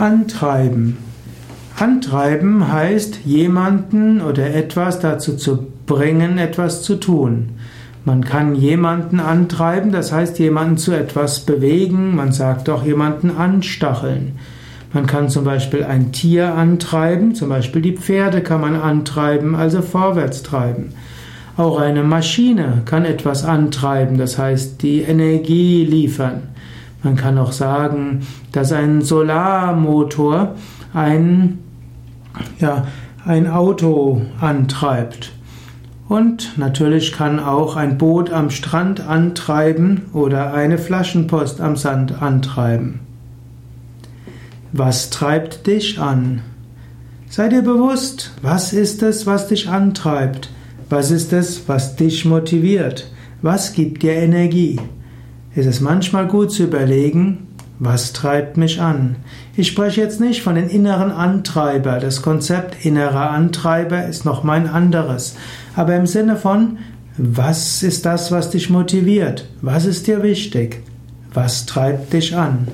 Antreiben. Antreiben heißt, jemanden oder etwas dazu zu bringen, etwas zu tun. Man kann jemanden antreiben, das heißt jemanden zu etwas bewegen, man sagt auch jemanden anstacheln. Man kann zum Beispiel ein Tier antreiben, zum Beispiel die Pferde kann man antreiben, also vorwärts treiben. Auch eine Maschine kann etwas antreiben, das heißt die Energie liefern. Man kann auch sagen, dass ein Solarmotor ein, ja, ein Auto antreibt. Und natürlich kann auch ein Boot am Strand antreiben oder eine Flaschenpost am Sand antreiben. Was treibt dich an? Sei dir bewusst, was ist es, was dich antreibt? Was ist es, was dich motiviert? Was gibt dir Energie? Ist es manchmal gut zu überlegen, was treibt mich an? Ich spreche jetzt nicht von den inneren Antreiber. Das Konzept innerer Antreiber ist noch mein anderes. Aber im Sinne von, was ist das, was dich motiviert? Was ist dir wichtig? Was treibt dich an?